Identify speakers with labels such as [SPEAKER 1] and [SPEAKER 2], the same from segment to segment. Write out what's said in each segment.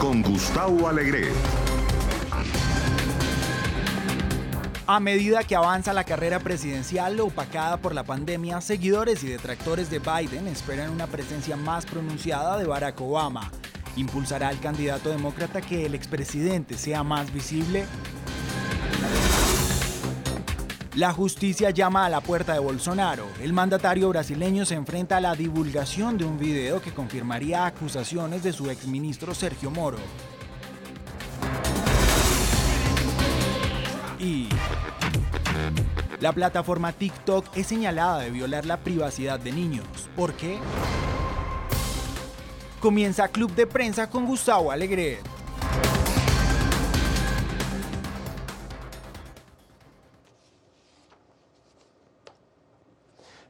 [SPEAKER 1] Con Gustavo Alegre.
[SPEAKER 2] A medida que avanza la carrera presidencial opacada por la pandemia, seguidores y detractores de Biden esperan una presencia más pronunciada de Barack Obama. ¿Impulsará al candidato demócrata que el expresidente sea más visible? La justicia llama a la puerta de Bolsonaro. El mandatario brasileño se enfrenta a la divulgación de un video que confirmaría acusaciones de su exministro Sergio Moro. Y la plataforma TikTok es señalada de violar la privacidad de niños. ¿Por qué? Comienza Club de Prensa con Gustavo Alegret.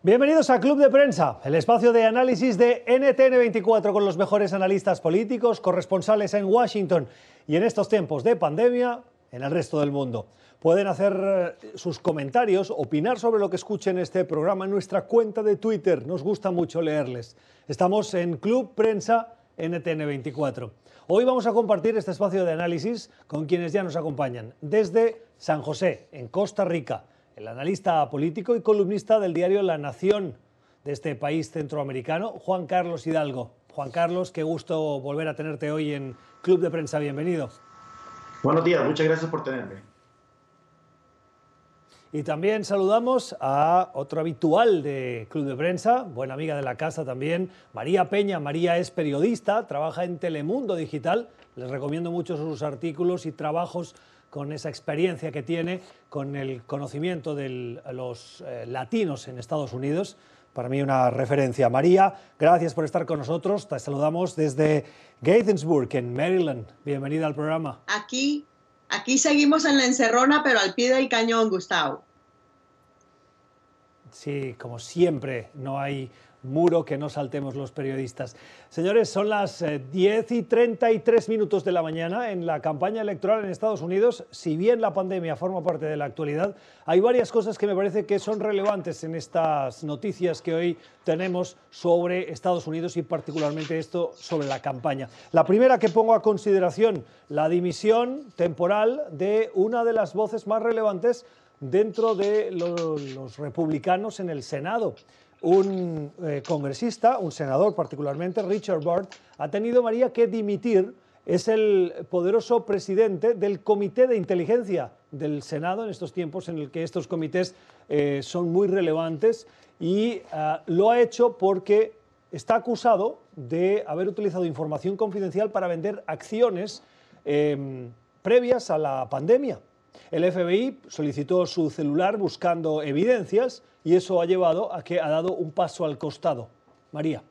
[SPEAKER 3] Bienvenidos a Club de Prensa, el espacio de análisis de NTN24 con los mejores analistas políticos, corresponsales en Washington y en estos tiempos de pandemia en el resto del mundo. Pueden hacer eh, sus comentarios, opinar sobre lo que escuchen en este programa en nuestra cuenta de Twitter. Nos gusta mucho leerles. Estamos en Club Prensa NTN24. Hoy vamos a compartir este espacio de análisis con quienes ya nos acompañan desde San José, en Costa Rica el analista político y columnista del diario La Nación de este país centroamericano, Juan Carlos Hidalgo. Juan Carlos, qué gusto volver a tenerte hoy en Club de Prensa. Bienvenido.
[SPEAKER 4] Buenos días, muchas gracias por tenerme.
[SPEAKER 3] Y también saludamos a otro habitual de Club de Prensa, buena amiga de la casa también, María Peña. María es periodista, trabaja en Telemundo Digital. Les recomiendo mucho sus artículos y trabajos con esa experiencia que tiene, con el conocimiento de los eh, latinos en Estados Unidos. Para mí una referencia. María, gracias por estar con nosotros. Te saludamos desde Gaithersburg, en Maryland. Bienvenida al programa.
[SPEAKER 5] Aquí, aquí seguimos en la encerrona, pero al pie del cañón, Gustavo.
[SPEAKER 3] Sí, como siempre, no hay muro que no saltemos los periodistas. Señores, son las 10 eh, y 33 minutos de la mañana en la campaña electoral en Estados Unidos. Si bien la pandemia forma parte de la actualidad, hay varias cosas que me parece que son relevantes en estas noticias que hoy tenemos sobre Estados Unidos y particularmente esto sobre la campaña. La primera que pongo a consideración, la dimisión temporal de una de las voces más relevantes dentro de los republicanos en el Senado un eh, congresista, un senador particularmente, Richard Burt, ha tenido María que dimitir. Es el poderoso presidente del Comité de Inteligencia del Senado en estos tiempos en el que estos comités eh, son muy relevantes y ah, lo ha hecho porque está acusado de haber utilizado información confidencial para vender acciones em, previas a la pandemia. El FBI solicitó su celular buscando evidencias y eso ha llevado a que ha dado un paso al costado. María.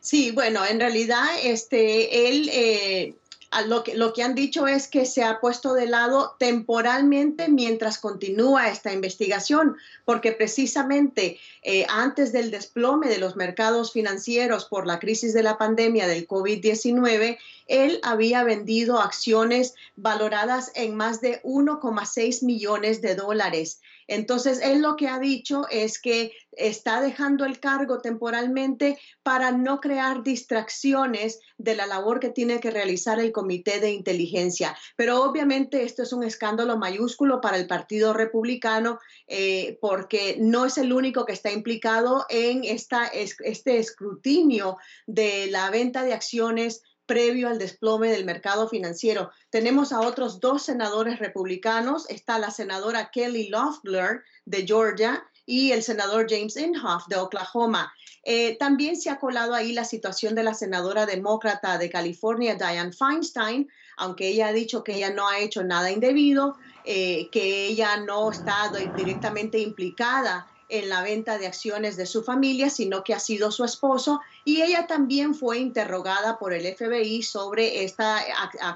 [SPEAKER 5] Sí, bueno, en realidad este, él eh, lo que, han dicho es que se ha puesto de lado temporalmente mientras continúa esta investigación, porque precisamente eh, antes del desplome de los mercados financieros por la crisis de la pandemia del COVID-19, él había vendido acciones valoradas en más de 1,6 millones de dólares. Entonces, él lo que ha dicho es que está dejando el cargo temporalmente para no crear distracciones de la labor que tiene que realizar el Comité de Inteligencia. Pero obviamente esto es un escándalo mayúsculo para el Partido Republicano eh, porque no es el único que está implicado en esta, este escrutinio de la venta de acciones previo al desplome del mercado financiero. Tenemos a otros dos senadores republicanos. Está la senadora Kelly Loeffler de Georgia y el senador James Inhofe de Oklahoma. Eh, también se ha colado ahí la situación de la senadora demócrata de California, Dianne Feinstein, aunque ella ha dicho que ella no ha hecho nada indebido, eh, que ella no está directamente implicada en la venta de acciones de su familia, sino que ha sido su esposo y ella también fue interrogada por el FBI sobre esta,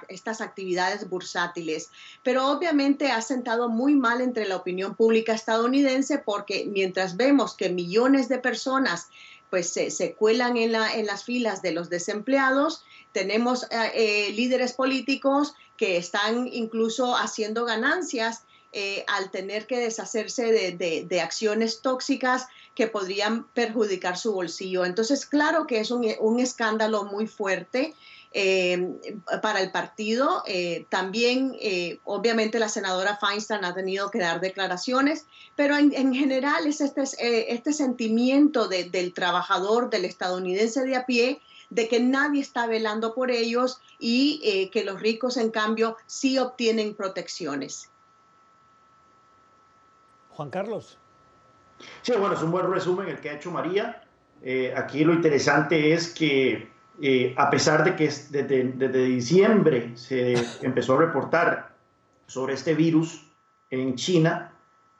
[SPEAKER 5] estas actividades bursátiles. Pero obviamente ha sentado muy mal entre la opinión pública estadounidense porque mientras vemos que millones de personas pues se, cuelan en, la, en las filas de los desempleados, tenemos eh, eh, líderes políticos que están incluso haciendo ganancias eh, al tener que deshacerse de, acciones tóxicas que podrían perjudicar su bolsillo. Entonces, claro que es un, escándalo muy fuerte. Eh, para el partido. Eh, también, obviamente, la senadora Feinstein ha tenido que dar declaraciones, pero en, general es este, este sentimiento del trabajador, del estadounidense de a pie, de que nadie está velando por ellos y que los ricos, en cambio, sí obtienen protecciones.
[SPEAKER 3] Juan Carlos.
[SPEAKER 4] Sí, bueno, es un buen resumen el que ha hecho María. Eh, aquí lo interesante es que eh, a pesar de que desde, diciembre se empezó a reportar sobre este virus en China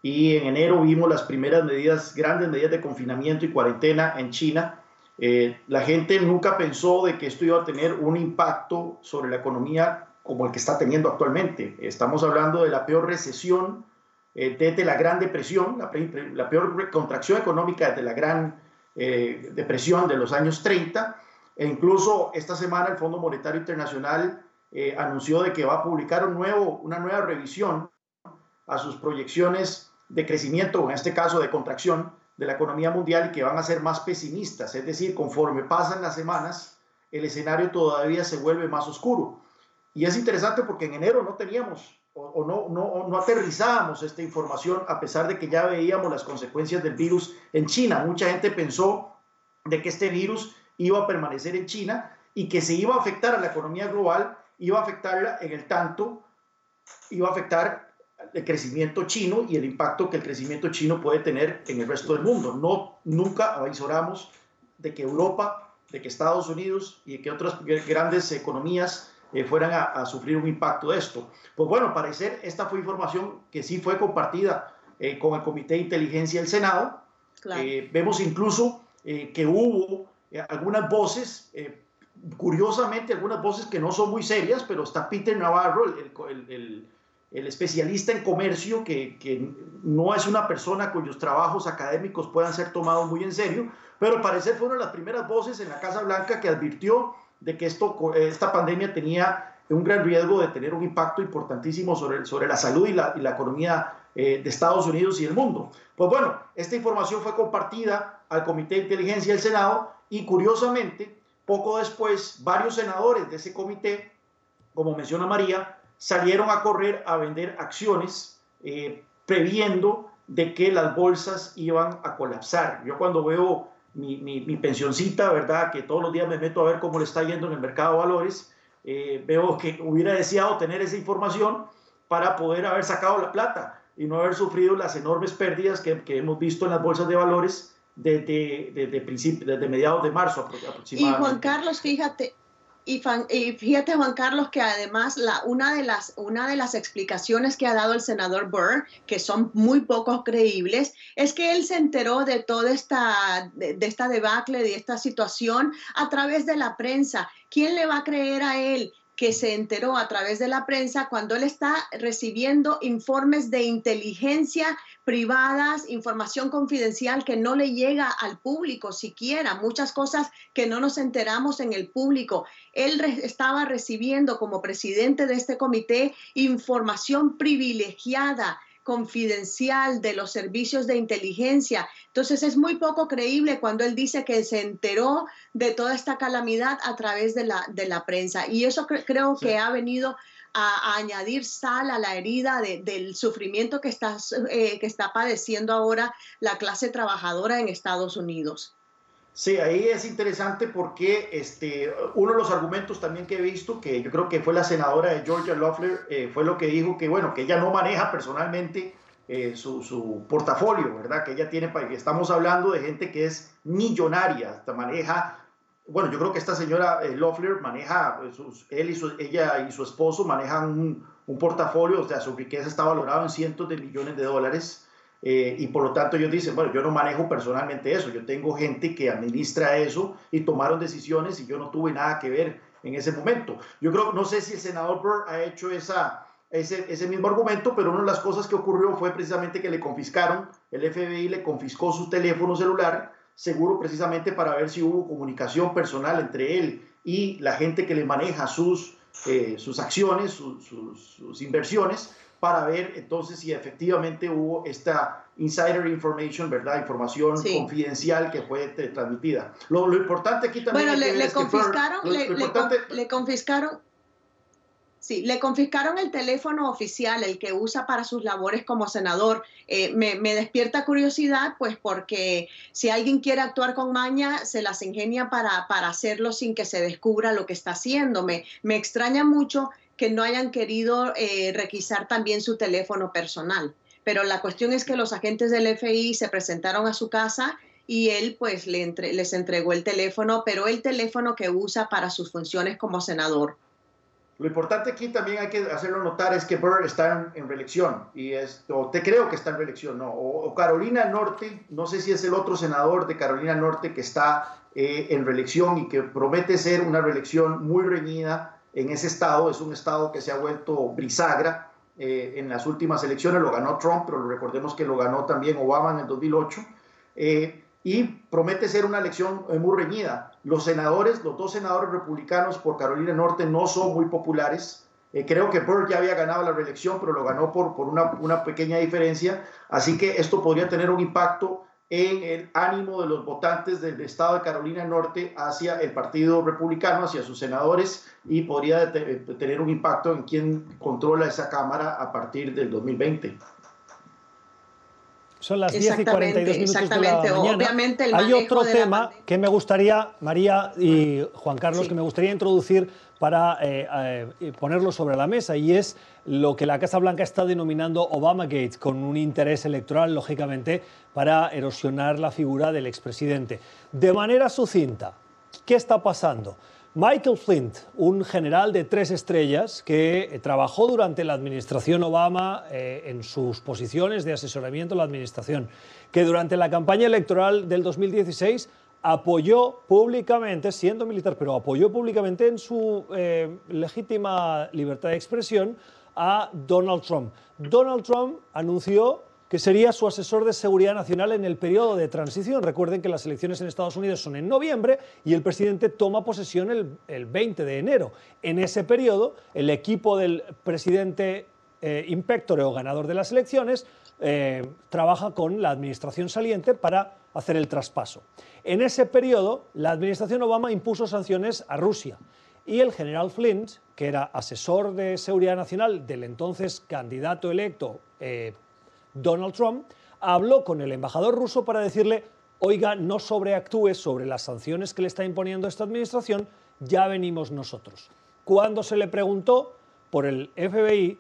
[SPEAKER 4] y en enero vimos las primeras medidas, grandes medidas de confinamiento y cuarentena en China, eh, la gente nunca pensó de que esto iba a tener un impacto sobre la economía como el que está teniendo actualmente. Estamos hablando de la peor recesión eh, desde la Gran Depresión, la, peor contracción económica desde la Gran eh, Depresión de los años 30, e incluso esta semana el Fondo Monetario Internacional eh, anunció de que va a publicar un nuevo, una nueva revisión a sus proyecciones de crecimiento, en este caso de contracción de la economía mundial y que van a ser más pesimistas, es decir, conforme pasan las semanas, el escenario todavía se vuelve más oscuro. Y es interesante porque en enero no teníamos o, no, no, no aterrizábamos esta información a pesar de que ya veíamos las consecuencias del virus en China. Mucha gente pensó de que este virus iba a permanecer en China y que se iba a afectar a la economía global, iba a afectarla en el tanto, iba a afectar el crecimiento chino y el impacto que el crecimiento chino puede tener en el resto del mundo. No, nunca avisoramos de que Europa, de que Estados Unidos y de que otras grandes economías eh, fueran a, sufrir un impacto de esto. Pues bueno, parecer esta fue información que sí fue compartida eh, con el Comité de Inteligencia del Senado. Eh, vemos incluso que hubo algunas voces, curiosamente algunas voces que no son muy serias, pero está Peter Navarro, el, el, el especialista en comercio, que, que, no es una persona cuyos trabajos académicos puedan ser tomados muy en serio, pero parecer fueron las primeras voces en la Casa Blanca que advirtió de que esto, esta pandemia tenía un gran riesgo de tener un impacto importantísimo sobre, sobre la salud y la, la economía eh, de Estados Unidos y el mundo. Pues bueno, esta información fue compartida al Comité de Inteligencia del Senado y curiosamente, poco después, varios senadores de ese comité, como menciona María, salieron a correr a vender acciones eh, previendo de que las bolsas iban a colapsar. Yo cuando veo mi, mi, pensioncita, ¿verdad? Que todos los días me meto a ver cómo le está yendo en el mercado de valores. Eh, veo que hubiera deseado tener esa información para poder haber sacado la plata y no haber sufrido las enormes pérdidas que, que hemos visto en las bolsas de valores desde, desde, desde mediados de marzo aproximadamente.
[SPEAKER 5] Y Juan Carlos, fíjate, y, fíjate, Juan Carlos, que además la, una, de las, una de las explicaciones que ha dado el senador Burr, que son muy poco creíbles, es que él se enteró de toda esta, de, de esta debacle, de esta situación, a través de la prensa. ¿Quién le va a creer a él? Que se enteró a través de la prensa cuando él está recibiendo informes de inteligencia privadas, información confidencial que no le llega al público siquiera, muchas cosas que no nos enteramos en el público. Él estaba recibiendo como presidente de este comité información privilegiada confidencial de los servicios de inteligencia. Entonces es muy poco creíble cuando él dice que se enteró de toda esta calamidad a través de la, de la prensa. Y eso creo que ha venido a, añadir sal a la herida del sufrimiento que está, eh, que está padeciendo ahora la clase trabajadora en Estados Unidos.
[SPEAKER 4] Sí, ahí es interesante porque este, uno de los argumentos también que he visto, que yo creo que fue la senadora de Georgia Loeffler, eh, fue lo que dijo que, bueno, que ella no maneja personalmente eh, su, su, portafolio, ¿verdad? Que ella tiene, estamos hablando de gente que es millonaria, maneja, bueno, yo creo que esta señora eh, Loeffler maneja, él y su, ella y su esposo manejan un, un portafolio, o sea, su riqueza está valorada en cientos de millones de dólares. Eh, y por lo tanto ellos dicen, bueno, yo no manejo personalmente eso, yo tengo gente que administra eso y tomaron decisiones y yo no tuve nada que ver en ese momento. Yo creo, no sé si el senador Burr ha hecho esa, ese, ese mismo argumento, pero una de las cosas que ocurrió fue precisamente que le confiscaron, el FBI le confiscó su teléfono celular, seguro precisamente para ver si hubo comunicación personal entre él y la gente que le maneja sus, eh, sus acciones, sus, sus inversiones, para ver entonces si efectivamente hubo esta insider information, ¿verdad? Información confidencial que fue transmitida. Lo, importante aquí también...
[SPEAKER 5] Bueno, le, confiscaron, le, confiscaron, Sí, le confiscaron el teléfono oficial, el que usa para sus labores como senador. Eh, me, despierta curiosidad, pues porque si alguien quiere actuar con maña, se las ingenia para, para hacerlo sin que se descubra lo que está haciendo. Me, me extraña mucho que no hayan querido eh, requisar también su teléfono personal. Pero la cuestión es que los agentes del FBI se presentaron a su casa y él pues le les entregó el teléfono, pero el teléfono que usa para sus funciones como senador.
[SPEAKER 4] Lo importante aquí también hay que hacerlo notar es que Burr está en, reelección, y esto, te creo que está en reelección. O, Carolina Norte, no sé si es el otro senador de Carolina Norte que está eh, en reelección y que promete ser una reelección muy reñida en ese estado, es un estado que se ha vuelto brisagra. Eh, en las últimas elecciones lo ganó Trump, pero recordemos que lo ganó también Obama en el 2008. Eh, y promete ser una elección eh, muy reñida. Los senadores, los dos senadores republicanos por Carolina Norte no son muy populares. creo que Burr ya había ganado la reelección, pero lo ganó por, por una, pequeña diferencia. Así que esto podría tener un impacto en el ánimo de los votantes del estado de Carolina Norte hacia el Partido Republicano, hacia sus senadores, y podría tener un impacto en quién controla esa Cámara a partir del 2020.
[SPEAKER 3] Son las 10 y 42 minutos de la mañana.
[SPEAKER 5] Obviamente el
[SPEAKER 3] Hay otro tema que me gustaría, María y Juan Carlos, que me gustaría introducir para eh, eh, ponerlo sobre la mesa y es lo que la Casa Blanca está denominando Obamagate, con un interés electoral, lógicamente, para erosionar la figura del expresidente. De manera sucinta, ¿qué está pasando? Michael Flint, un general de tres estrellas que trabajó durante la administración Obama eh, en sus posiciones de asesoramiento a la administración, que durante la campaña electoral del 2016 apoyó públicamente, siendo militar, pero apoyó públicamente en su eh, legítima libertad de expresión a Donald Trump. Donald Trump anunció que sería su asesor de seguridad nacional en el periodo de transición. Recuerden que las elecciones en Estados Unidos son en noviembre y el presidente toma posesión el, 20 de enero. En ese periodo, el equipo del presidente eh, o ganador de las elecciones eh, trabaja con la administración saliente para hacer el traspaso. En ese periodo, la administración Obama impuso sanciones a Rusia y el general Flint, que era asesor de seguridad nacional del entonces candidato electo eh, Donald Trump, habló con el embajador ruso para decirle, oiga, no sobreactúe sobre las sanciones que le está imponiendo esta administración, ya venimos nosotros. Cuando se le preguntó por el FBI,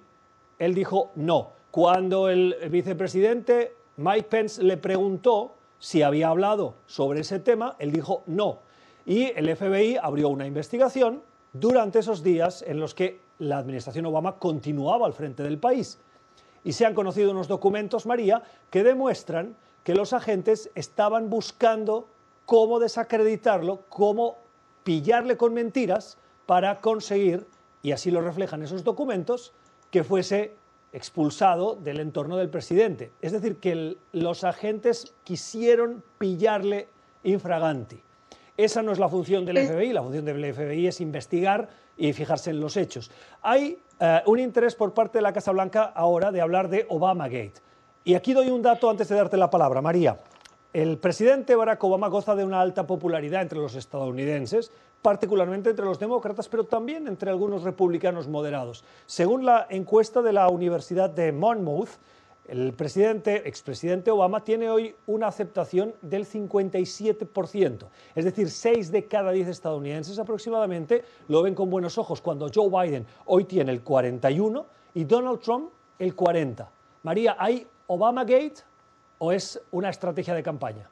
[SPEAKER 3] él dijo no. Cuando el vicepresidente Mike Pence le preguntó si había hablado sobre ese tema, él dijo no. Y el FBI abrió una investigación durante esos días en los que la administración Obama continuaba al frente del país. Y se han conocido unos documentos, María, que demuestran que los agentes estaban buscando cómo desacreditarlo, cómo pillarle con mentiras para conseguir, y así lo reflejan esos documentos, que fuese expulsado del entorno del presidente. Es decir, que los agentes quisieron pillarle infraganti. Esa no es la función del FBI, la función del FBI es investigar y fijarse en los hechos. Hay eh, un interés por parte de la Casa Blanca ahora de hablar de Obamagate. Y aquí doy un dato antes de darte la palabra, María. El presidente Barack Obama goza de una alta popularidad entre los estadounidenses, particularmente entre los demócratas, pero también entre algunos republicanos moderados. Según la encuesta de la Universidad de Monmouth, el presidente, expresidente Obama tiene hoy una aceptación del 57%, es decir, 6 de cada 10 estadounidenses aproximadamente lo ven con buenos ojos, cuando Joe Biden hoy tiene el 41 y Donald Trump el 40. María, ¿hay Obamagate o es una estrategia de campaña?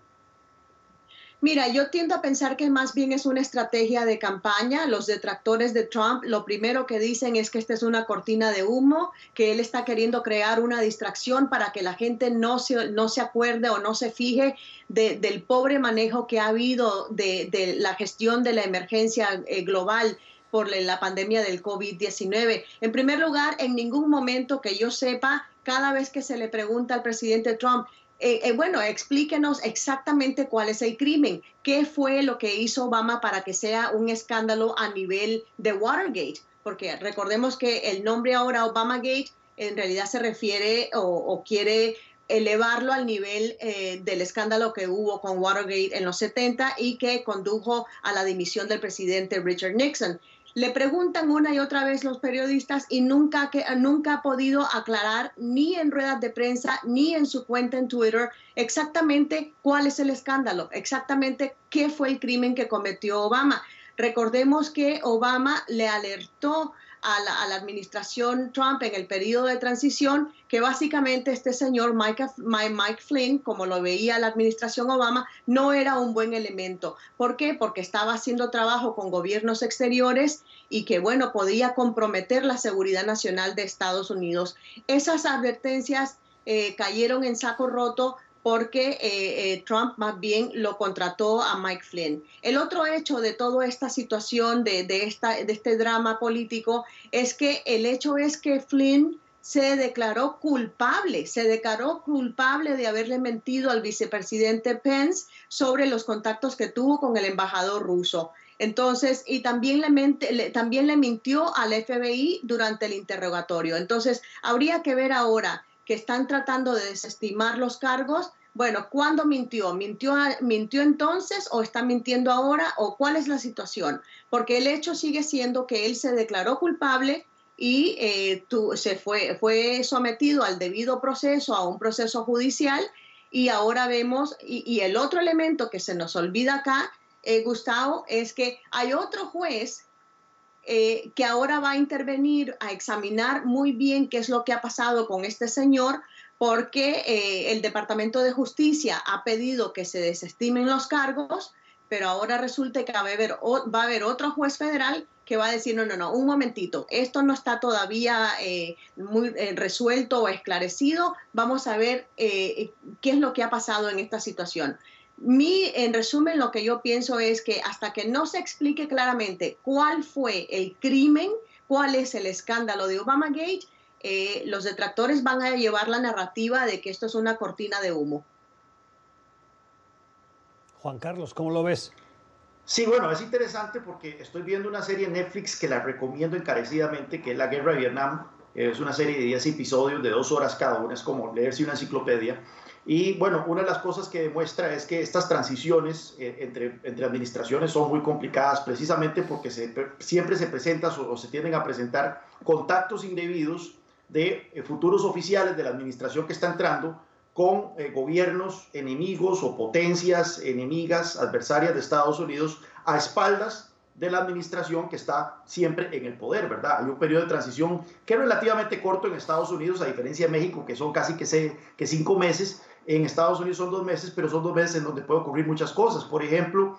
[SPEAKER 5] Mira, yo tiendo a pensar que más bien es una estrategia de campaña. Los detractores de Trump lo primero que dicen es que esta es una cortina de humo, que él está queriendo crear una distracción para que la gente no se, no se acuerde o no se fije del pobre manejo que ha habido de, la gestión de la emergencia eh, global por la pandemia del COVID-19. En primer lugar, en ningún momento que yo sepa, cada vez que se le pregunta al presidente Trump, eh, eh, bueno, explíquenos exactamente cuál es el crimen, qué fue lo que hizo Obama para que sea un escándalo a nivel de Watergate, porque recordemos que el nombre ahora Obamagate en realidad se refiere o, quiere elevarlo al nivel eh, del escándalo que hubo con Watergate en los 70 y que condujo a la dimisión del presidente Richard Nixon. Le preguntan una y otra vez los periodistas y nunca, que, nunca ha podido aclarar ni en ruedas de prensa ni en su cuenta en Twitter exactamente cuál es el escándalo, exactamente qué fue el crimen que cometió Obama. Recordemos que Obama le alertó a la, administración Trump en el periodo de transición que básicamente este señor Mike, Mike Flynn, como lo veía la administración Obama, no era un buen elemento. ¿Por qué? Porque estaba haciendo trabajo con gobiernos exteriores y que, bueno, podía comprometer la seguridad nacional de Estados Unidos. Esas advertencias eh, cayeron en saco roto porque eh, eh, Trump más bien lo contrató a Mike Flynn. El otro hecho de toda esta situación, de, esta, de este drama político, es que el hecho es que Flynn se declaró culpable, se declaró culpable de haberle mentido al vicepresidente Pence sobre los contactos que tuvo con el embajador ruso. Entonces, y también le, también le mintió al FBI durante el interrogatorio. Entonces, habría que ver ahora que están tratando de desestimar los cargos, bueno, ¿cuándo mintió? ¿Mintió, ¿Mintió entonces o está mintiendo ahora o cuál es la situación? Porque el hecho sigue siendo que él se declaró culpable y eh, se fue, fue sometido al debido proceso, a un proceso judicial y ahora vemos, y, el otro elemento que se nos olvida acá, eh, Gustavo, es que hay otro juez eh, que ahora va a intervenir a examinar muy bien qué es lo que ha pasado con este señor, porque eh, el Departamento de Justicia ha pedido que se desestimen los cargos, pero ahora resulta que va a haber, otro juez federal que va a decir, no, no, no, un momentito, esto no está todavía eh, muy resuelto o esclarecido, vamos a ver qué es lo que ha pasado en esta situación. Mi, en resumen, lo que yo pienso es que hasta que no se explique claramente cuál fue el crimen, cuál es el escándalo de Obamagate, eh, los detractores van a llevar la narrativa de que esto es una cortina de humo.
[SPEAKER 3] Juan Carlos, ¿cómo lo ves?
[SPEAKER 4] Sí, bueno, es interesante porque estoy viendo una serie en Netflix que la recomiendo encarecidamente, que es La Guerra de Vietnam. Es una serie de 10 episodios de dos horas cada uno, es como leerse una enciclopedia. Y bueno, una de las cosas que demuestra es que estas transiciones eh, entre, entre administraciones son muy complicadas precisamente porque siempre se presentan o, se tienden a presentar contactos indebidos de eh, futuros oficiales de la administración que está entrando con eh, gobiernos enemigos o potencias enemigas, adversarias de Estados Unidos, a espaldas de la administración que está siempre en el poder, ¿verdad? Hay un periodo de transición que es relativamente corto en Estados Unidos, a diferencia de México, que son casi que, que cinco meses, en Estados Unidos son dos meses, pero son dos meses en donde puede ocurrir muchas cosas. Por ejemplo,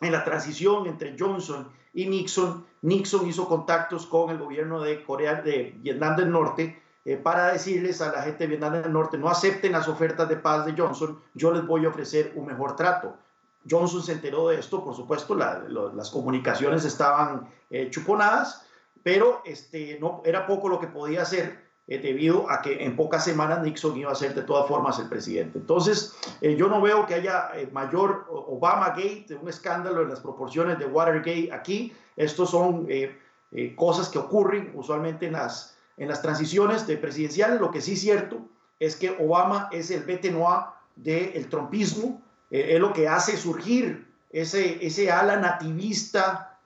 [SPEAKER 4] en la transición entre Johnson y Nixon, Nixon hizo contactos con el gobierno de Corea, de Vietnam del Norte, eh, para decirles a la gente de Vietnam del Norte, no acepten las ofertas de paz de Johnson, yo les voy a ofrecer un mejor trato. Johnson se enteró de esto, por supuesto, las comunicaciones estaban eh, chuponadas, pero este, no, era poco lo que podía hacer eh, debido a que en pocas semanas Nixon iba a ser de todas formas el presidente. Entonces, eh, yo no veo que haya eh, mayor Obama Gate, un escándalo en las proporciones de Watergate aquí. Estos son cosas que ocurren usualmente en las, en las transiciones de presidenciales. Lo que sí es cierto es que Obama es el bete noir del trumpismo, es lo que hace surgir ese, ese ala nativista,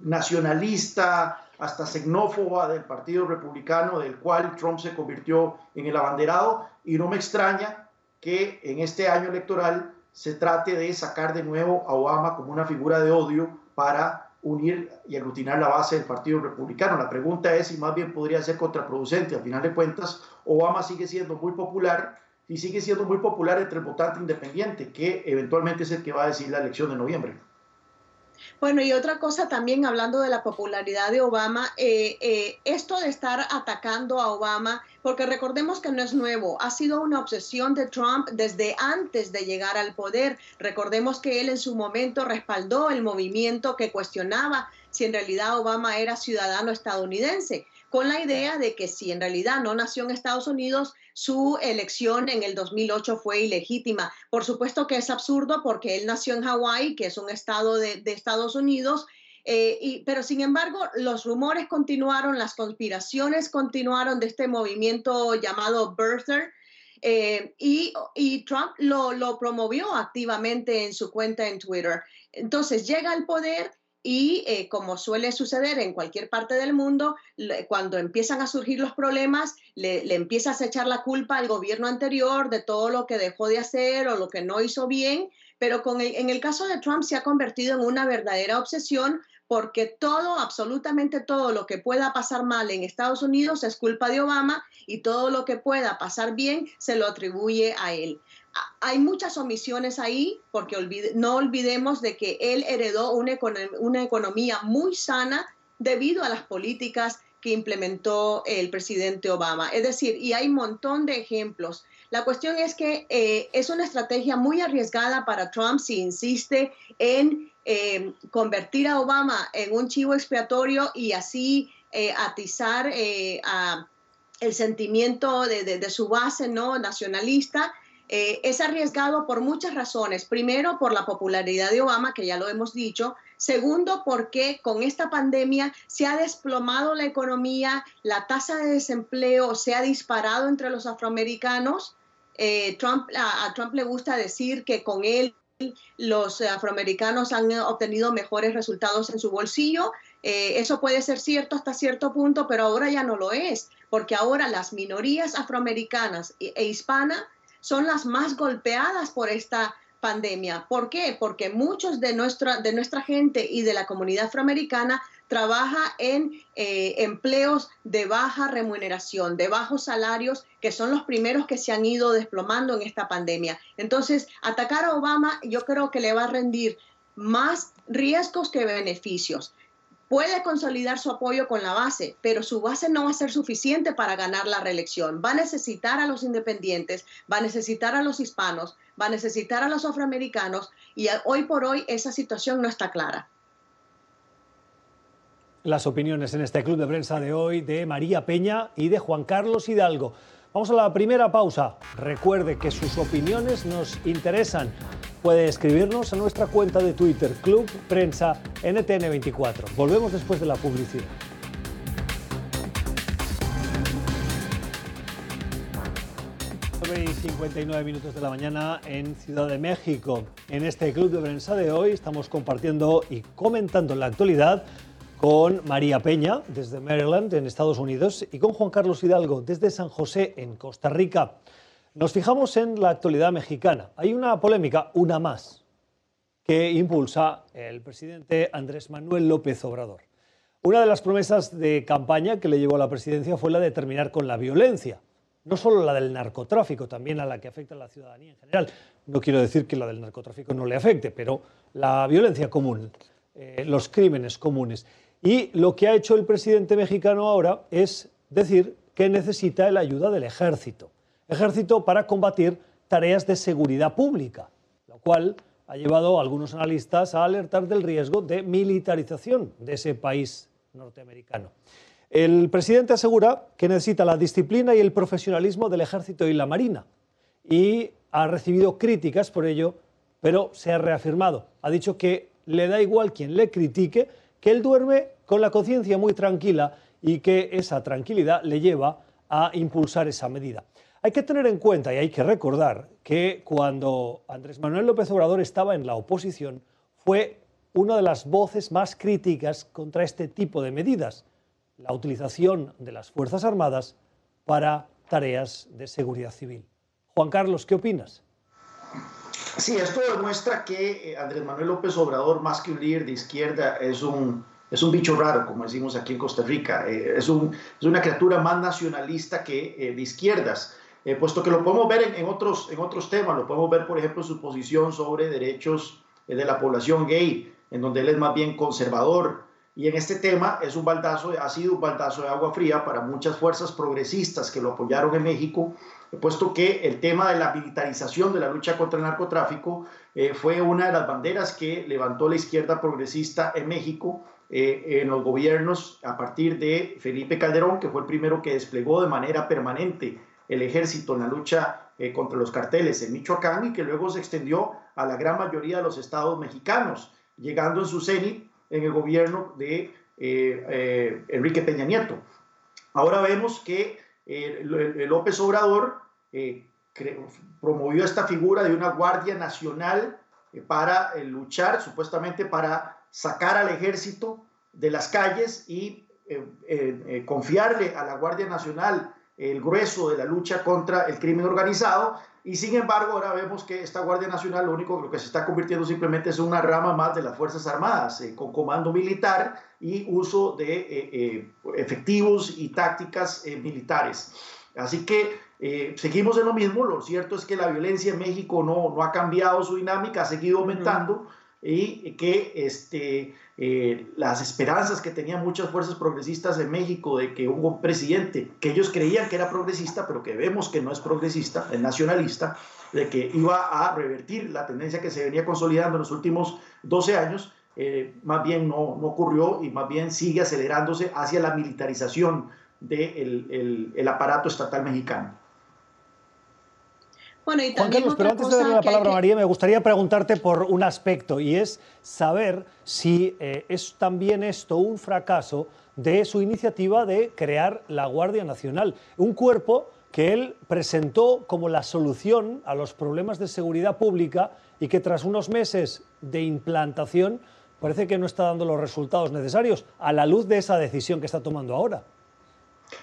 [SPEAKER 4] nacionalista, hasta xenófoba del Partido Republicano, del cual Trump se convirtió en el abanderado, y no me extraña que en este año electoral se trate de sacar de nuevo a Obama como una figura de odio para unir y aglutinar la base del Partido Republicano. La pregunta es si más bien podría ser contraproducente. Al final de cuentas, Obama sigue siendo muy popular y sigue siendo muy popular entre el votante independiente, que eventualmente es el que va a decir la elección de noviembre.
[SPEAKER 5] Bueno, y otra cosa también hablando de la popularidad de Obama, eh, eh, esto de estar atacando a Obama, porque recordemos que no es nuevo, ha sido una obsesión de Trump desde antes de llegar al poder. Recordemos que él en su momento respaldó el movimiento que cuestionaba si en realidad Obama era ciudadano estadounidense con la idea de que si en realidad no nació en Estados Unidos, su elección en el 2008 fue ilegítima. Por supuesto que es absurdo porque él nació en Hawái, que es un estado de, Estados Unidos, y, pero sin embargo, los rumores continuaron, las conspiraciones continuaron de este movimiento llamado Birther, y, y, Trump lo, promovió activamente en su cuenta en Twitter. Entonces llega al poder y eh, como suele suceder en cualquier parte del mundo, cuando empiezan a surgir los problemas, le, empiezas a echar la culpa al gobierno anterior de todo lo que dejó de hacer o lo que no hizo bien, pero con en el caso de Trump se ha convertido en una verdadera obsesión porque todo, absolutamente todo lo que pueda pasar mal en Estados Unidos es culpa de Obama y todo lo que pueda pasar bien se lo atribuye a él hay muchas omisiones ahí, porque no olvidemos de que él heredó una, economía muy sana debido a las políticas que implementó el presidente Obama. Es decir, y hay un montón de ejemplos. La cuestión es que eh, es una estrategia muy arriesgada para Trump si insiste en eh, convertir a Obama en un chivo expiatorio y así eh, atizar el sentimiento de, su base no nacionalista eh, es arriesgado por muchas razones. Primero, por la popularidad de Obama, que ya lo hemos dicho. Segundo, porque con esta pandemia se ha desplomado la economía, la tasa de desempleo se ha disparado entre los afroamericanos. Eh, Trump, a, Trump le gusta decir que con él los afroamericanos han obtenido mejores resultados en su bolsillo. Eh, eso puede ser cierto hasta cierto punto, pero ahora ya no lo es, porque ahora las minorías afroamericanas e, e hispanas son las más golpeadas por esta pandemia. ¿Por qué? Porque muchos de nuestra, de nuestra gente y de la comunidad afroamericana trabaja en eh, empleos de baja remuneración, de bajos salarios, que son los primeros que se han ido desplomando en esta pandemia. Entonces, atacar a Obama yo creo que le va a rendir más riesgos que beneficios puede consolidar su apoyo con la base, pero su base no va a ser suficiente para ganar la reelección. Va a necesitar a los independientes, va a necesitar a los hispanos, va a necesitar a los afroamericanos y hoy por hoy esa situación no está clara.
[SPEAKER 3] Las opiniones en este club de prensa de hoy de María Peña y de Juan Carlos Hidalgo. Vamos a la primera pausa. Recuerde que sus opiniones nos interesan puede escribirnos a nuestra cuenta de Twitter, Club Prensa NTN24. Volvemos después de la publicidad. y 59 minutos de la mañana en Ciudad de México. En este club de prensa de hoy estamos compartiendo y comentando la actualidad con María Peña desde Maryland en Estados Unidos y con Juan Carlos Hidalgo desde San José en Costa Rica. Nos fijamos en la actualidad mexicana. Hay una polémica, una más, que impulsa el presidente Andrés Manuel López Obrador. Una de las promesas de campaña que le llevó a la presidencia fue la de terminar con la violencia, no solo la del narcotráfico, también a la que afecta a la ciudadanía en general. No quiero decir que la del narcotráfico no le afecte, pero la violencia común, eh, los crímenes comunes. Y lo que ha hecho el presidente mexicano ahora es decir que necesita la ayuda del ejército ejército para combatir tareas de seguridad pública, lo cual ha llevado a algunos analistas a alertar del riesgo de militarización de ese país norteamericano. El presidente asegura que necesita la disciplina y el profesionalismo del ejército y la marina y ha recibido críticas por ello, pero se ha reafirmado. Ha dicho que le da igual quien le critique, que él duerme con la conciencia muy tranquila y que esa tranquilidad le lleva a impulsar esa medida. Hay que tener en cuenta y hay que recordar que cuando Andrés Manuel López Obrador estaba en la oposición fue una de las voces más críticas contra este tipo de medidas, la utilización de las Fuerzas Armadas para tareas de seguridad civil. Juan Carlos, ¿qué opinas?
[SPEAKER 4] Sí, esto demuestra que eh, Andrés Manuel López Obrador, más que un líder de izquierda, es un, es un bicho raro, como decimos aquí en Costa Rica. Eh, es, un, es, una criatura más nacionalista que eh, de izquierdas. Eh, puesto que lo podemos ver en, otros, en otros temas, lo podemos ver, por ejemplo, en su posición sobre derechos eh, de la población gay, en donde él es más bien conservador. Y en este tema es un baldazo, ha sido un baldazo de agua fría para muchas fuerzas progresistas que lo apoyaron en México, puesto que el tema de la militarización de la lucha contra el narcotráfico eh, fue una de las banderas que levantó la izquierda progresista en México en los gobiernos a partir de Felipe Calderón, que fue el primero que desplegó de manera permanente el ejército en la lucha eh, contra los carteles en Michoacán y que luego se extendió a la gran mayoría de los estados mexicanos, llegando en su cenit en el gobierno de Enrique Peña Nieto. Ahora vemos que López Obrador promovió esta figura de una Guardia Nacional para luchar, supuestamente para sacar al ejército de las calles y confiarle a la Guardia Nacional el grueso de la lucha contra el crimen organizado y sin embargo, ahora vemos que esta Guardia Nacional lo único lo que se está convirtiendo simplemente es una rama más de las Fuerzas Armadas, eh, con comando militar y uso de eh, eh, efectivos y tácticas militares. Así que seguimos en lo mismo. Lo cierto es que la violencia en México no, no ha cambiado su dinámica, ha seguido aumentando y que este, eh, las esperanzas que tenían muchas fuerzas progresistas en México de que hubo un presidente que ellos creían que era progresista, pero que vemos que no es progresista, es nacionalista, de que iba a revertir la tendencia que se venía consolidando en los últimos 12 años, eh, más bien no, no, ocurrió y más bien sigue acelerándose hacia la militarización del el, aparato estatal mexicano.
[SPEAKER 3] Bueno, y Juan Carlos, pero antes de darle la palabra a María, me gustaría preguntarte por un aspecto y es saber si eh, es también esto un fracaso de su iniciativa de crear la Guardia Nacional, un cuerpo que él presentó como la solución a los problemas de seguridad pública y que tras unos meses de implantación parece que no está dando los resultados necesarios a la luz de esa decisión que está tomando ahora.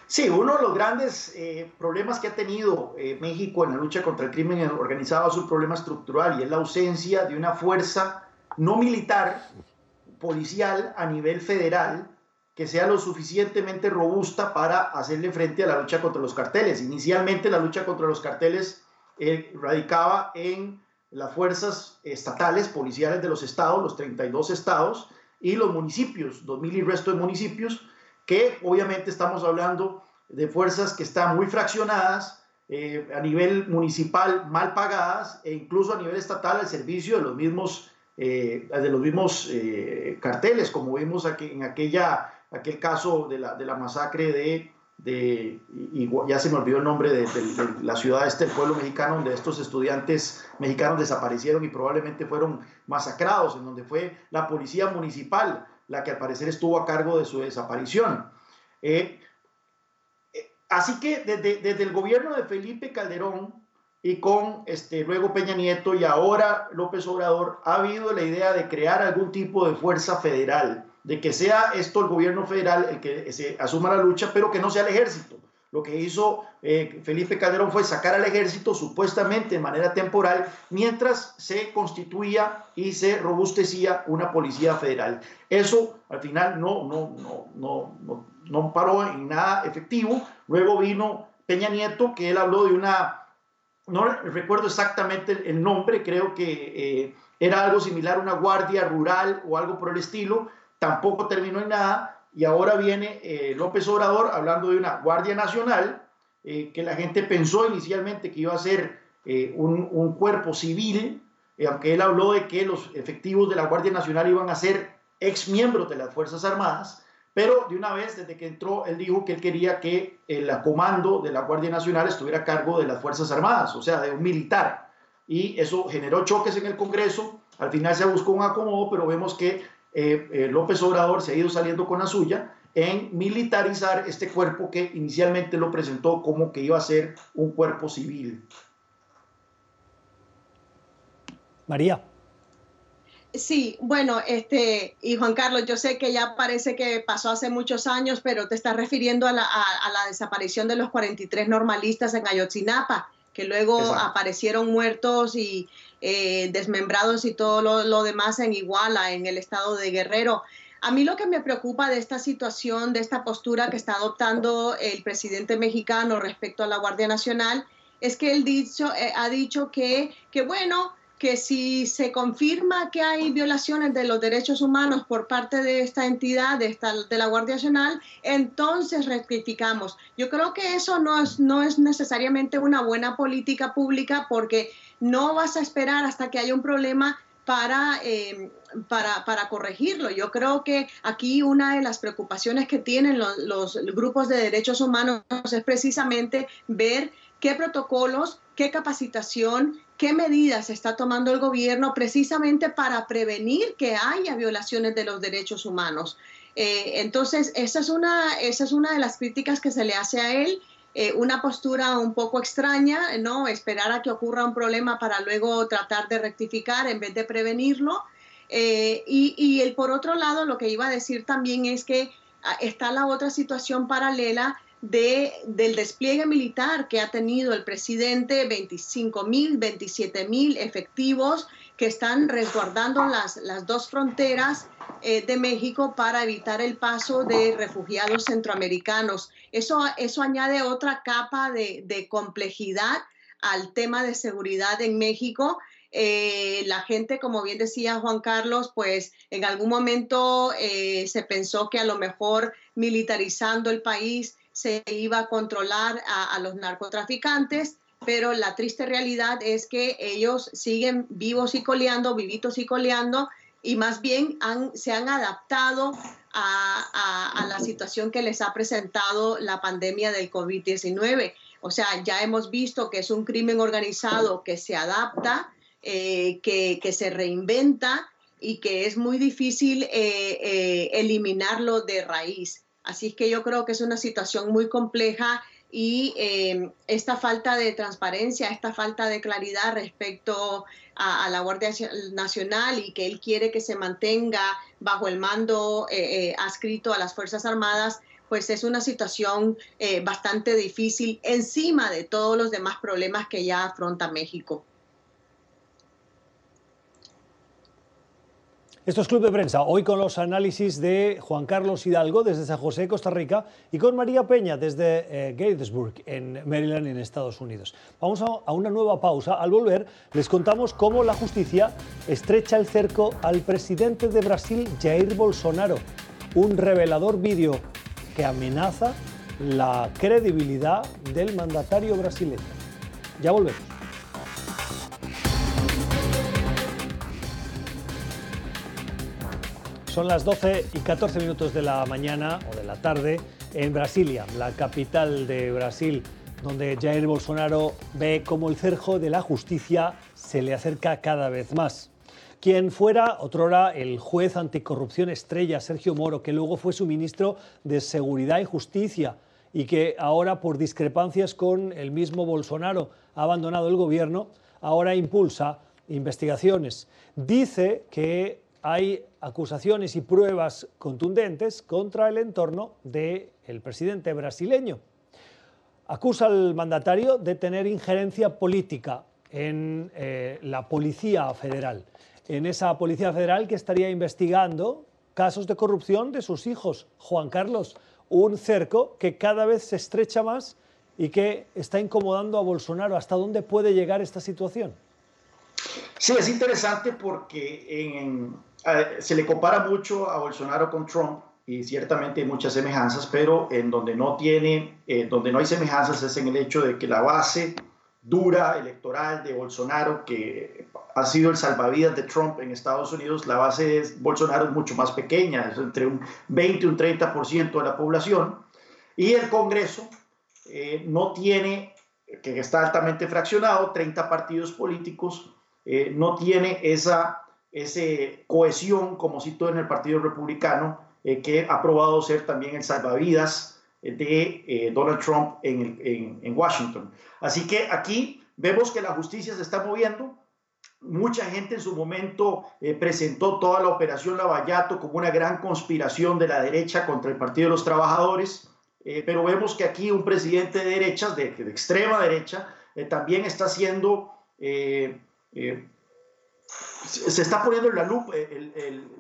[SPEAKER 4] Sí, uno de los grandes eh, problemas que ha tenido eh, México en la lucha contra el crimen organizado es un problema estructural y es la ausencia de una fuerza no militar, policial a nivel federal, que sea lo suficientemente robusta para hacerle frente a la lucha contra los carteles. Inicialmente la lucha contra los carteles eh, radicaba en las fuerzas estatales, policiales de los estados, los 32 estados, y los municipios, 2.000 y resto de municipios, que obviamente estamos hablando de fuerzas que están muy fraccionadas, eh, a nivel municipal mal pagadas e incluso a nivel estatal al servicio de los mismos, eh, de los mismos eh, carteles, como vimos aquí, en aquella, aquel caso de la, de la masacre de, de ya se me olvidó el nombre de, la ciudad este, el pueblo mexicano, donde estos estudiantes mexicanos desaparecieron y probablemente fueron masacrados, en donde fue la policía municipal la que al parecer estuvo a cargo de su desaparición. Eh, eh, así que desde, desde, el gobierno de Felipe Calderón y con este, luego Peña Nieto y ahora López Obrador, ha habido la idea de crear algún tipo de fuerza federal, de que sea esto el gobierno federal el que se asuma la lucha, pero que no sea el ejército. Lo que hizo eh, Felipe Calderón fue sacar al ejército supuestamente de manera temporal mientras se constituía y se robustecía una policía federal. Eso al final no, no, no, no, no, no paró en nada efectivo. Luego vino Peña Nieto, que él habló de una, no recuerdo exactamente el nombre, creo que eh, era algo similar a una guardia rural o algo por el estilo. Tampoco terminó en nada y ahora viene eh, López Obrador hablando de una Guardia Nacional eh, que la gente pensó inicialmente que iba a ser eh, un, un, cuerpo civil, aunque él habló de que los efectivos de la Guardia Nacional iban a ser ex miembros de las Fuerzas Armadas, pero de una vez desde que entró, él dijo que él quería que el comando de la Guardia Nacional estuviera a cargo de las Fuerzas Armadas, o sea, de un militar. Y eso generó choques en el Congreso, al final se buscó un acomodo, pero vemos que eh, eh, López Obrador se ha ido saliendo con la suya en militarizar este cuerpo que inicialmente lo presentó como que iba a ser un cuerpo civil.
[SPEAKER 3] María.
[SPEAKER 5] Sí, bueno, este, y Juan Carlos, yo sé que ya parece que pasó hace muchos años, pero te estás refiriendo a la, desaparición de los 43 normalistas en Ayotzinapa, que luego aparecieron muertos y eh, desmembrados y todo lo, demás en Iguala, en el estado de Guerrero. A mí lo que me preocupa de esta situación, de esta postura que está adoptando el presidente mexicano respecto a la Guardia Nacional, es que él eh, ha dicho que, que, bueno, que si se confirma que hay violaciones de los derechos humanos por parte de esta entidad, de, esta, de la Guardia Nacional, entonces rectificamos. Yo creo que eso no es, no es necesariamente una buena política pública porque no vas a esperar hasta que haya un problema para, eh, para, para, corregirlo. Yo creo que aquí una de las preocupaciones que tienen los, los, grupos de derechos humanos es precisamente ver qué protocolos, qué capacitación, qué medidas está tomando el gobierno precisamente para prevenir que haya violaciones de los derechos humanos. Eh, entonces, esa es, una, esa es una de las críticas que se le hace a él. Eh, una postura un poco extraña, ¿no? Esperar a que ocurra un problema para luego tratar de rectificar en vez de prevenirlo. Eh, y, y el, por otro lado, lo que iba a decir también es que ah, está la otra situación paralela del despliegue militar que ha tenido el presidente, 25 mil, 27 mil efectivos que están resguardando las, las dos fronteras eh, de México para evitar el paso de refugiados centroamericanos. Eso, eso añade otra capa de, complejidad al tema de seguridad en México. Eh, la gente, como bien decía Juan Carlos, pues en algún momento eh, se pensó que a lo mejor militarizando el país se iba a controlar a, los narcotraficantes, pero la triste realidad es que ellos siguen vivos y coleando, vivitos y coleando, y más bien se han adaptado a, la situación que les ha presentado la pandemia del COVID-19. O sea, ya hemos visto que es un crimen organizado que se adapta, eh, que, se reinventa y que es muy difícil eh, eh, eliminarlo de raíz. Así que yo creo que es una situación muy compleja y eh, esta falta de transparencia, esta falta de claridad respecto a, la Guardia Nacional y que él quiere que se mantenga bajo el mando eh, eh, adscrito a las Fuerzas Armadas, pues es una situación bastante difícil encima de todos los demás problemas que ya afronta México.
[SPEAKER 3] Esto es Club de Prensa, hoy con los análisis de Juan Carlos Hidalgo desde San José, Costa Rica, y con María Peña desde eh, Gatesburg, en Maryland, en Estados Unidos. Vamos a, una nueva pausa. Al volver, les contamos cómo la justicia estrecha el cerco al presidente de Brasil, Jair Bolsonaro. Un revelador vídeo que amenaza la credibilidad del mandatario brasileño. Ya volvemos. Son las 12 y 14 minutos de la mañana o de la tarde en Brasilia, la capital de Brasil, donde Jair Bolsonaro ve cómo el cerjo de la justicia se le acerca cada vez más. Quien fuera otrora el juez anticorrupción estrella Sergio Moro, que luego fue su ministro de Seguridad y Justicia y que ahora por discrepancias con el mismo Bolsonaro ha abandonado el gobierno, ahora impulsa investigaciones. Dice que hay acusaciones y pruebas contundentes contra el entorno del presidente brasileño. Acusa al mandatario de tener injerencia política en eh, la Policía Federal, en esa Policía Federal que estaría investigando casos de corrupción de sus hijos. Juan Carlos, un cerco que cada vez se estrecha más y que está incomodando a Bolsonaro. ¿Hasta dónde puede llegar esta situación?
[SPEAKER 4] Sí, es interesante porque en, se le compara mucho a Bolsonaro con Trump y ciertamente hay muchas semejanzas, pero en donde no tiene, eh, donde no hay semejanzas es en el hecho de que la base dura electoral de Bolsonaro, que ha sido el salvavidas de Trump en Estados Unidos, la base de Bolsonaro es mucho más pequeña, es entre un 20 y un 30% de la población, y el Congreso eh, no tiene, que está altamente fraccionado, 30 partidos políticos, eh, no tiene esa ese cohesión, como cito en el Partido Republicano, eh, que ha probado ser también el salvavidas eh, de eh, Donald Trump en, en, Washington. Así que aquí vemos que la justicia se está moviendo. Mucha gente en su momento presentó toda la operación Lavallato como una gran conspiración de la derecha contra el Partido de los Trabajadores, pero vemos que aquí un presidente de derechas, de, de extrema derecha, también está siendo se está poniendo la lupa,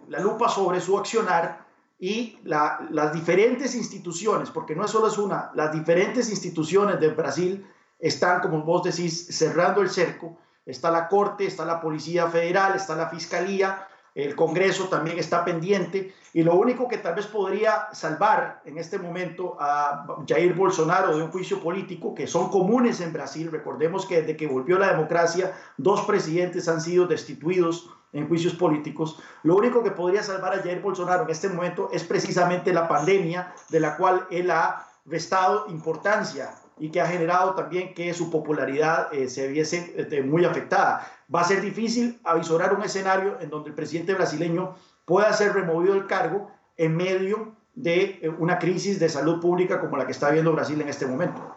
[SPEAKER 4] la lupa sobre su accionar y las diferentes instituciones, porque no solo es una, las diferentes instituciones de Brasil están, como vos decís, cerrando el cerco. Está la Corte, está la Policía Federal, está la Fiscalía, el Congreso también está pendiente y lo único que tal vez podría salvar en este momento a Jair Bolsonaro de un juicio político, que son comunes en Brasil, recordemos que desde que volvió la democracia, dos presidentes han sido destituidos en juicios políticos, lo único que podría salvar a Jair Bolsonaro en este momento es precisamente la pandemia de la cual él ha restado importancia y que ha generado también que su popularidad se viese muy afectada. Va a ser difícil avisorar un escenario en donde el presidente brasileño pueda ser removido del cargo en medio de eh, una crisis de salud pública como la que está viendo Brasil en este momento.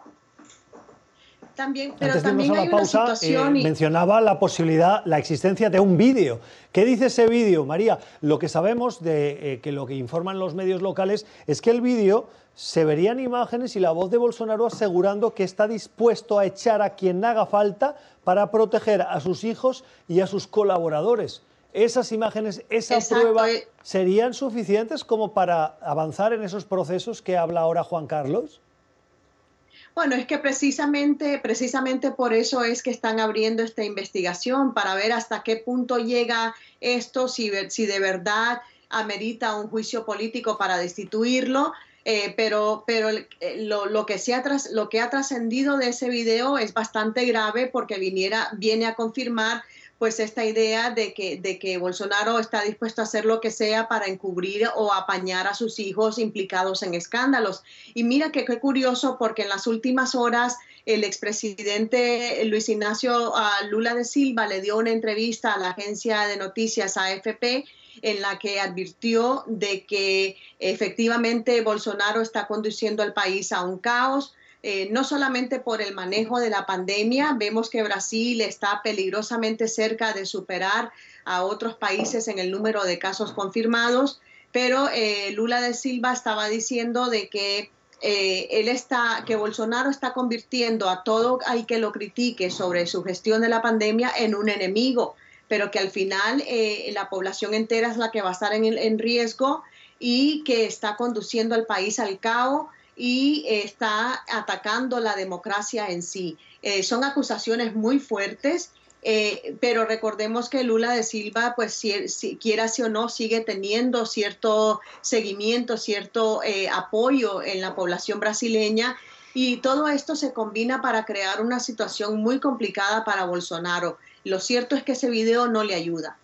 [SPEAKER 5] También, pero también hay
[SPEAKER 3] pausa, una situación eh, mencionaba la posibilidad, la existencia de un vídeo. ¿Qué dice ese vídeo, María? Lo que sabemos de eh, que lo que informan los medios locales es que el vídeo se verían imágenes y la voz de Bolsonaro asegurando que está dispuesto a echar a quien haga falta para proteger a sus hijos y a sus colaboradores esas imágenes, esa prueba, eh. ¿serían suficientes como para avanzar en esos procesos que habla ahora Juan Carlos?
[SPEAKER 5] Bueno, es que precisamente, precisamente por eso es que están abriendo esta investigación, para ver hasta qué punto llega esto, si, si de verdad amerita un juicio político para destituirlo. Eh, pero pero eh, lo, lo, que se ha lo que ha trascendido de ese video es bastante grave porque viniera, viene a confirmar pues esta idea de que, de que Bolsonaro está dispuesto a hacer lo que sea para encubrir o apañar a sus hijos implicados en escándalos. Y mira que qué curioso porque en las últimas horas el expresidente Luis Ignacio ah, Lula de Silva le dio una entrevista a la agencia de noticias AFP en la que advirtió de que efectivamente Bolsonaro está conduciendo al país a un caos, eh, no solamente por el manejo de la pandemia, vemos que Brasil está peligrosamente cerca de superar a otros países en el número de casos confirmados, pero eh, Lula de Silva estaba diciendo de que eh, él está, que Bolsonaro está convirtiendo a todo al que lo critique sobre su gestión de la pandemia en un enemigo, pero que al final la población entera es la que va a estar en, en riesgo y que está conduciendo al país al caos y está atacando la democracia en sí. Eh, son acusaciones muy fuertes, eh, pero recordemos que Lula de Silva, pues si, quiera sí o no, sigue teniendo cierto seguimiento, cierto eh, apoyo en la población brasileña y todo esto se combina para crear una situación muy complicada para Bolsonaro. Lo cierto es que ese video no le ayuda.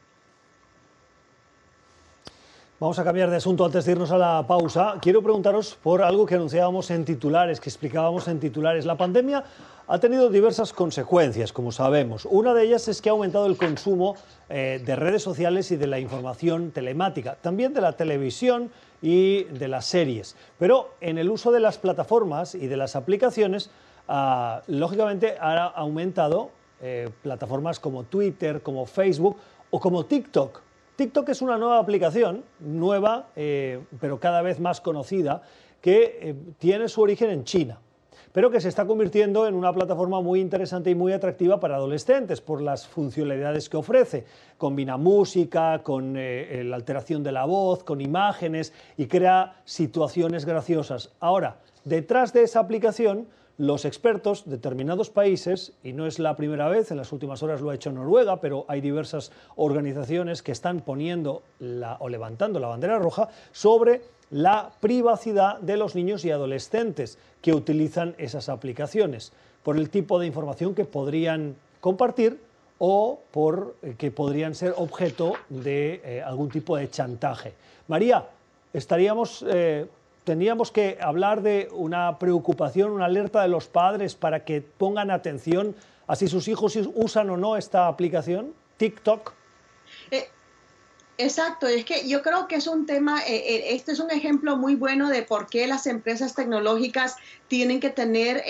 [SPEAKER 3] Vamos a cambiar de asunto antes de irnos a la pausa. Quiero preguntaros por algo que anunciábamos en titulares, que explicábamos en titulares. La pandemia ha tenido diversas consecuencias, como sabemos. Una de ellas es que ha aumentado el consumo eh, de redes sociales y de la información telemática, también de la televisión y de las series. Pero en el uso de las plataformas y de las aplicaciones, ah, lógicamente ha aumentado eh, plataformas como Twitter, como Facebook o como TikTok TikTok es una nueva aplicación, nueva, eh, pero cada vez más conocida, que eh, tiene su origen en China, pero que se está convirtiendo en una plataforma muy interesante y muy atractiva para adolescentes por las funcionalidades que ofrece. Combina música con eh, la alteración de la voz, con imágenes y crea situaciones graciosas. Ahora, detrás de esa aplicación, los expertos, de determinados países, y no es la primera vez, en las últimas horas lo ha hecho Noruega, pero hay diversas organizaciones que están poniendo o levantando la bandera roja sobre la privacidad de los niños y adolescentes que utilizan esas aplicaciones, por el tipo de información que podrían compartir o por eh, que podrían ser objeto de eh, algún tipo de chantaje. María, estaríamos eh, tendríamos que hablar de una preocupación, una alerta de los padres para que pongan atención a si sus hijos usan o no esta aplicación, TikTok.
[SPEAKER 5] Eh, exacto, es que yo creo que es un tema, eh, eh, este es un ejemplo muy bueno de por qué las empresas tecnológicas tienen que tener,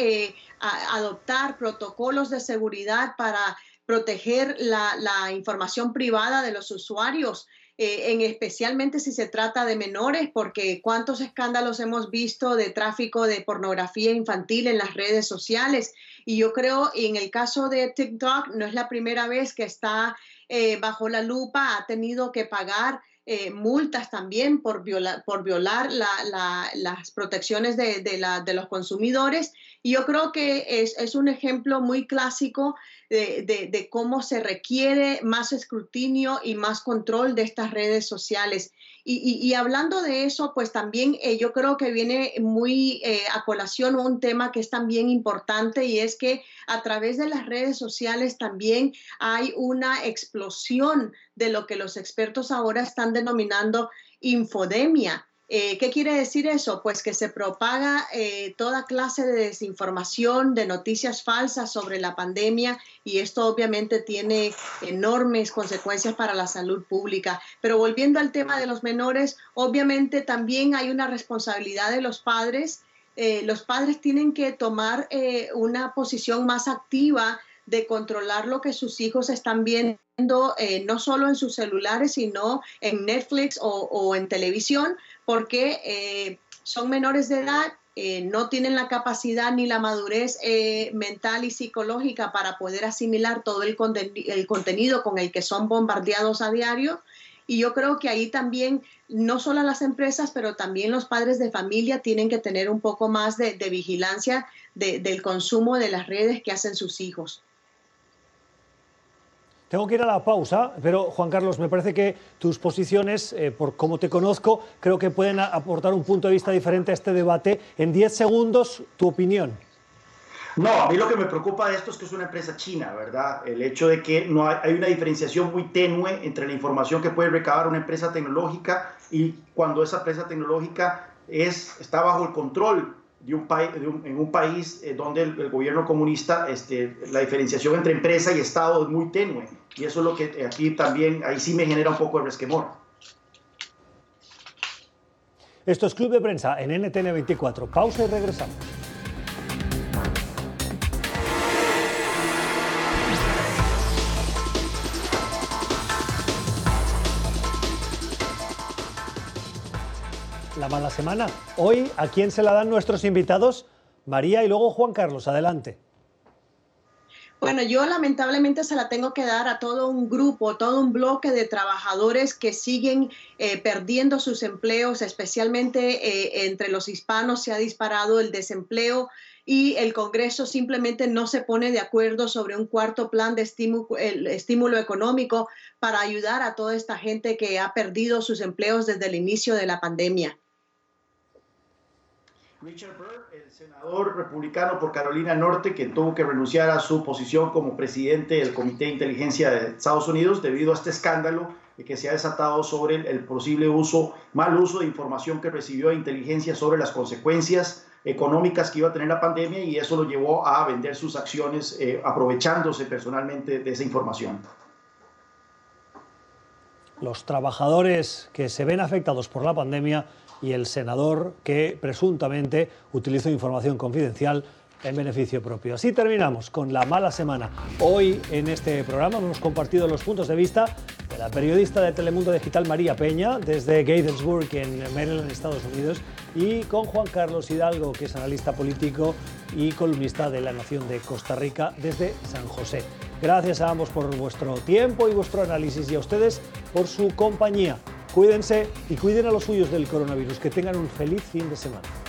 [SPEAKER 5] adoptar protocolos de seguridad para proteger la información privada de los usuarios. Eh, en especialmente si se trata de menores, porque cuántos escándalos hemos visto de tráfico de pornografía infantil en las redes sociales. Y yo creo, en el caso de TikTok, no es la primera vez que está eh, bajo la lupa, ha tenido que pagar eh, multas también por, por violar las protecciones de, los consumidores. Y yo creo que es, un ejemplo muy clásico de, cómo se requiere más escrutinio y más control de estas redes sociales. Y, hablando de eso, pues también eh, yo creo que viene muy eh, a colación un tema que es también importante y es que a través de las redes sociales también hay una explosión de lo que los expertos ahora están denominando infodemia. Eh, ¿Qué quiere decir eso? Pues que se propaga eh, toda clase de desinformación, de noticias falsas sobre la pandemia y esto obviamente tiene enormes consecuencias para la salud pública. Pero volviendo al tema de los menores, obviamente también hay una responsabilidad de los padres. Eh, los padres tienen que tomar una posición más activa de controlar lo que sus hijos están viendo, eh, no solo en sus celulares, sino en Netflix o, en televisión, porque eh, son menores de edad, eh, no tienen la capacidad ni la madurez mental y psicológica para poder asimilar todo el, el contenido con el que son bombardeados a diario. Y yo creo que ahí también, no solo las empresas, pero también los padres de familia tienen que tener un poco más de, vigilancia del consumo de las redes que hacen sus hijos.
[SPEAKER 3] Tengo que ir a la pausa, pero Juan Carlos, me parece que tus posiciones, eh, por cómo te conozco, creo que pueden aportar un punto de vista diferente a este debate. En 10 segundos, tu opinión.
[SPEAKER 4] No, a mí lo que me preocupa de esto es que es una empresa china, ¿verdad? El hecho de que no hay, una diferenciación muy tenue entre la información que puede recabar una empresa tecnológica y cuando esa empresa tecnológica es, está bajo el control de un, en un país eh, donde el, gobierno comunista, este, la diferenciación entre empresa y Estado es muy tenue. Y eso es lo que aquí también, ahí sí me genera un poco de resquemor.
[SPEAKER 3] Esto es Club de Prensa en NTN 24. Pausa y regresamos. La semana. Hoy, ¿a quién se la dan nuestros invitados? María y luego Juan Carlos. Adelante.
[SPEAKER 5] Bueno, yo lamentablemente se la tengo que dar a todo un grupo, todo un bloque de trabajadores que siguen eh, perdiendo sus empleos, especialmente eh, entre los hispanos se ha disparado el desempleo y el Congreso simplemente no se pone de acuerdo sobre un cuarto plan de estímulo, estímulo económico para ayudar a toda esta gente que ha perdido sus empleos desde el inicio de la pandemia.
[SPEAKER 4] Richard Burr, el senador republicano por Carolina Norte, que tuvo que renunciar a su posición como presidente del Comité de Inteligencia de Estados Unidos debido a este escándalo que se ha desatado sobre el, posible uso, mal uso de información que recibió de inteligencia sobre las consecuencias económicas que iba a tener la pandemia y eso lo llevó a vender sus acciones eh, aprovechándose personalmente de esa información.
[SPEAKER 3] Los trabajadores que se ven afectados por la pandemia y el senador que presuntamente utilizó información confidencial en beneficio propio. Así terminamos con la mala semana. Hoy en este programa hemos compartido los puntos de vista de la periodista de Telemundo Digital María Peña desde Gaithersburg en Maryland, Estados Unidos, y con Juan Carlos Hidalgo, que es analista político y columnista de La Nación de Costa Rica desde San José. Gracias a ambos por vuestro tiempo y vuestro análisis y a ustedes por su compañía. Cuídense y cuiden a los suyos del coronavirus. Que tengan un feliz fin de semana.